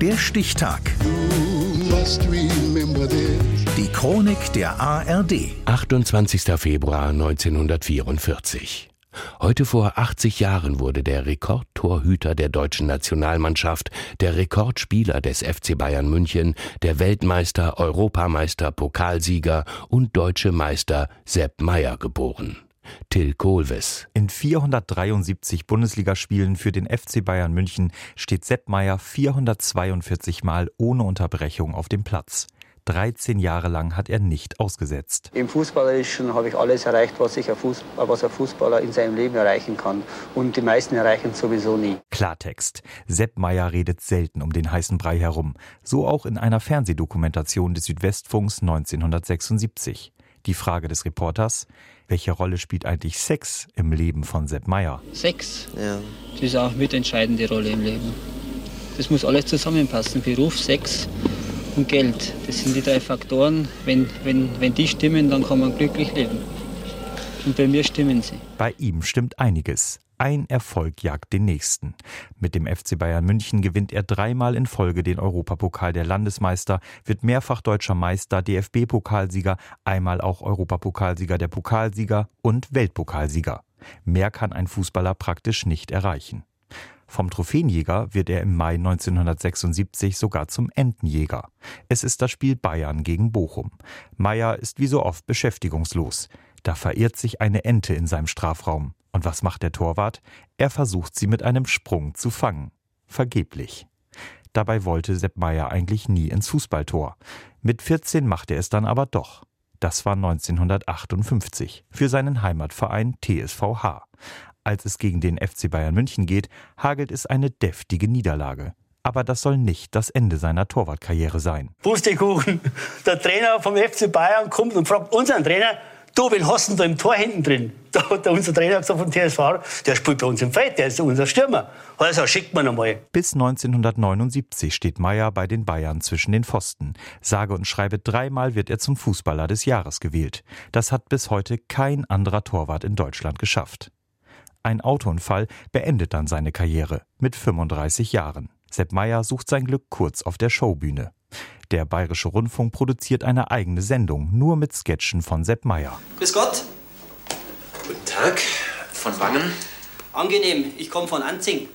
Der Stichtag. Die Chronik der ARD. 28. Februar 1944. Heute vor 80 Jahren wurde der Rekordtorhüter der deutschen Nationalmannschaft, der Rekordspieler des FC Bayern München, der Weltmeister, Europameister, Pokalsieger und deutsche Meister Sepp Meyer geboren. Till Kohlwes. In 473 Bundesligaspielen für den FC Bayern München steht Sepp Meyer 442 Mal ohne Unterbrechung auf dem Platz. 13 Jahre lang hat er nicht ausgesetzt. Im Fußballerischen habe ich alles erreicht, was, ich ein Fußballer, was ein Fußballer in seinem Leben erreichen kann. Und die meisten erreichen es sowieso nie. Klartext. Sepp Meyer redet selten um den heißen Brei herum. So auch in einer Fernsehdokumentation des Südwestfunks 1976. Die Frage des Reporters, welche Rolle spielt eigentlich Sex im Leben von Sepp Meyer? Sex, ja. das ist auch mitentscheidende Rolle im Leben. Das muss alles zusammenpassen, Beruf, Sex und Geld. Das sind die drei Faktoren. Wenn, wenn, wenn die stimmen, dann kann man glücklich leben. Und bei mir stimmen sie. Bei ihm stimmt einiges. Ein Erfolg jagt den nächsten. Mit dem FC Bayern München gewinnt er dreimal in Folge den Europapokal der Landesmeister, wird mehrfach deutscher Meister, DFB-Pokalsieger, einmal auch Europapokalsieger der Pokalsieger und Weltpokalsieger. Mehr kann ein Fußballer praktisch nicht erreichen. Vom Trophäenjäger wird er im Mai 1976 sogar zum Entenjäger. Es ist das Spiel Bayern gegen Bochum. Meyer ist wie so oft beschäftigungslos. Da verirrt sich eine Ente in seinem Strafraum. Und was macht der Torwart? Er versucht sie mit einem Sprung zu fangen. Vergeblich. Dabei wollte Sepp Meier eigentlich nie ins Fußballtor. Mit 14 machte er es dann aber doch. Das war 1958 für seinen Heimatverein TSVH. Als es gegen den FC Bayern München geht, hagelt es eine deftige Niederlage. Aber das soll nicht das Ende seiner Torwartkarriere sein. Pustekuchen, der Trainer vom FC Bayern kommt und fragt unseren Trainer, Du, wen hast du da im Tor hinten drin? Da hat unser Trainer gesagt vom TSV, der spielt bei uns im Feld, der ist unser Stürmer. Also schickt man einmal. Bis 1979 steht Meier bei den Bayern zwischen den Pfosten. Sage und schreibe dreimal wird er zum Fußballer des Jahres gewählt. Das hat bis heute kein anderer Torwart in Deutschland geschafft. Ein Autounfall beendet dann seine Karriere mit 35 Jahren. Sepp Meier sucht sein Glück kurz auf der Showbühne. Der Bayerische Rundfunk produziert eine eigene Sendung, nur mit Sketchen von Sepp Meier. Grüß Gott. Guten Tag. Von Wangen? Angenehm, ich komme von Anzing.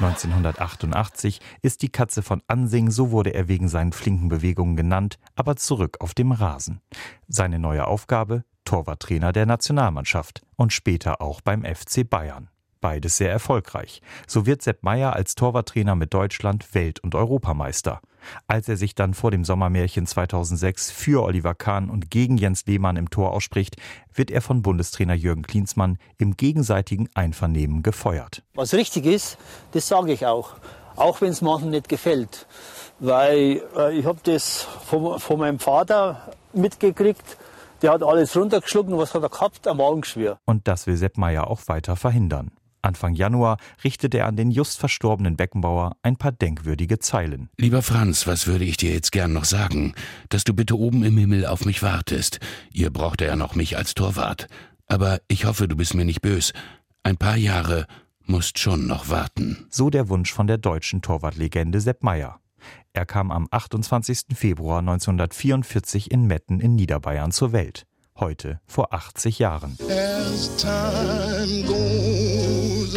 1988 ist die Katze von Ansing, so wurde er wegen seinen flinken Bewegungen genannt, aber zurück auf dem Rasen. Seine neue Aufgabe? Torwarttrainer der Nationalmannschaft und später auch beim FC Bayern. Beides sehr erfolgreich. So wird Sepp Meier als Torwarttrainer mit Deutschland Welt- und Europameister. Als er sich dann vor dem Sommermärchen 2006 für Oliver Kahn und gegen Jens Lehmann im Tor ausspricht, wird er von Bundestrainer Jürgen Klinsmann im gegenseitigen Einvernehmen gefeuert. Was richtig ist, das sage ich auch, auch wenn es manchen nicht gefällt. Weil äh, ich habe das von, von meinem Vater mitgekriegt, der hat alles runtergeschluckt und was hat er gehabt? Am Magengeschwür. Und das will Sepp Meier auch weiter verhindern. Anfang Januar richtete er an den just verstorbenen Beckenbauer ein paar denkwürdige Zeilen. Lieber Franz, was würde ich dir jetzt gern noch sagen? Dass du bitte oben im Himmel auf mich wartest. Ihr braucht ja noch mich als Torwart. Aber ich hoffe, du bist mir nicht bös. Ein paar Jahre musst schon noch warten. So der Wunsch von der deutschen Torwartlegende Sepp Meyer. Er kam am 28. Februar 1944 in Metten in Niederbayern zur Welt heute vor 80 Jahren.